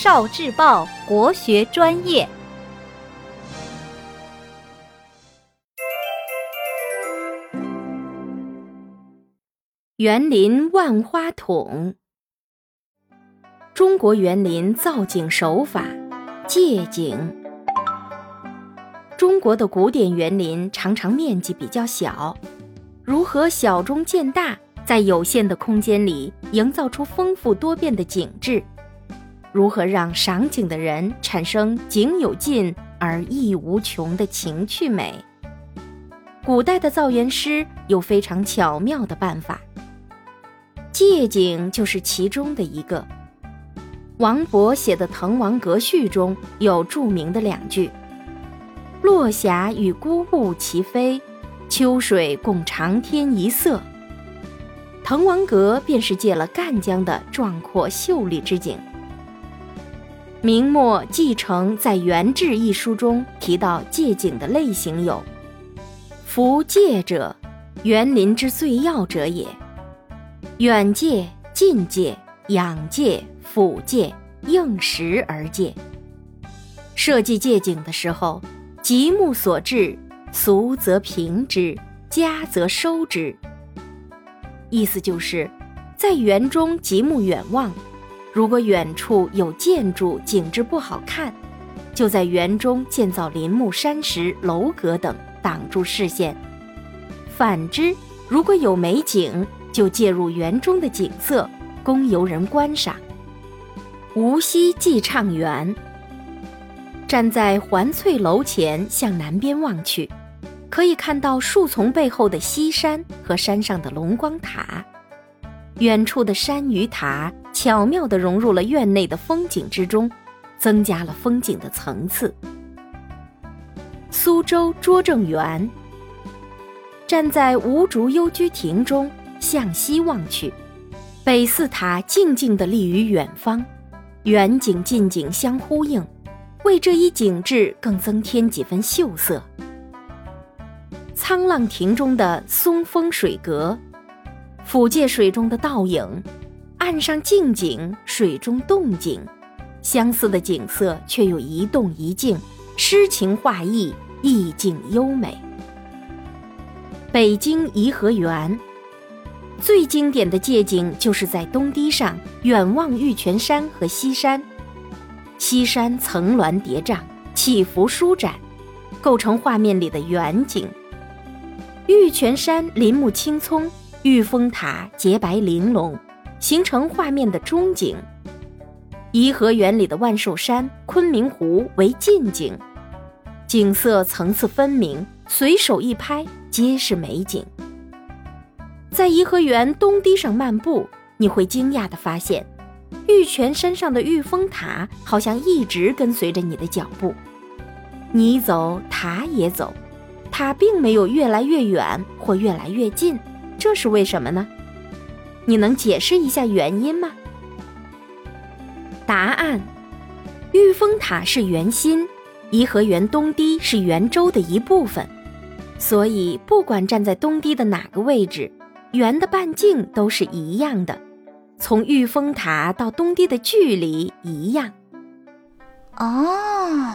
少智报国学专业。园林万花筒。中国园林造景手法，借景。中国的古典园林常常面积比较小，如何小中见大？在有限的空间里营造出丰富多变的景致，如何让赏景的人产生景有尽而意无穷的情趣美？古代的造园师有非常巧妙的办法，借景就是其中的一个。王勃写的《滕王阁序》中有著名的两句：“落霞与孤鹜齐飞，秋水共长天一色。”滕王阁便是借了赣江的壮阔秀丽之景。明末继承在《园志》一书中提到借景的类型有：夫借者，园林之最要者也。远借、近借、仰借、俯借，应时而借。设计借景的时候，极目所至，俗则平之，家则收之。意思就是，在园中极目远望，如果远处有建筑景致不好看，就在园中建造林木山石楼阁等挡住视线；反之，如果有美景，就借入园中的景色，供游人观赏。无锡寄畅园，站在环翠楼前向南边望去。可以看到树丛背后的西山和山上的龙光塔，远处的山与塔巧妙地融入了院内的风景之中，增加了风景的层次。苏州拙政园，站在吴竹幽居亭中向西望去，北寺塔静静地立于远方，远景近景相呼应，为这一景致更增添几分秀色。沧浪亭中的松风水阁，俯借水中的倒影，岸上静景，水中动景，相似的景色却又一动一静，诗情画意，意境优美。北京颐和园，最经典的借景就是在东堤上远望玉泉山和西山，西山层峦叠嶂，起伏舒展，构成画面里的远景。玉泉山林木青葱，玉峰塔洁白玲珑，形成画面的中景。颐和园里的万寿山、昆明湖为近景，景色层次分明，随手一拍皆是美景。在颐和园东堤上漫步，你会惊讶地发现，玉泉山上的玉峰塔好像一直跟随着你的脚步，你走，塔也走。它并没有越来越远或越来越近，这是为什么呢？你能解释一下原因吗？答案：玉峰塔是圆心，颐和园东堤是圆周的一部分，所以不管站在东堤的哪个位置，圆的半径都是一样的，从玉峰塔到东堤的距离一样。哦。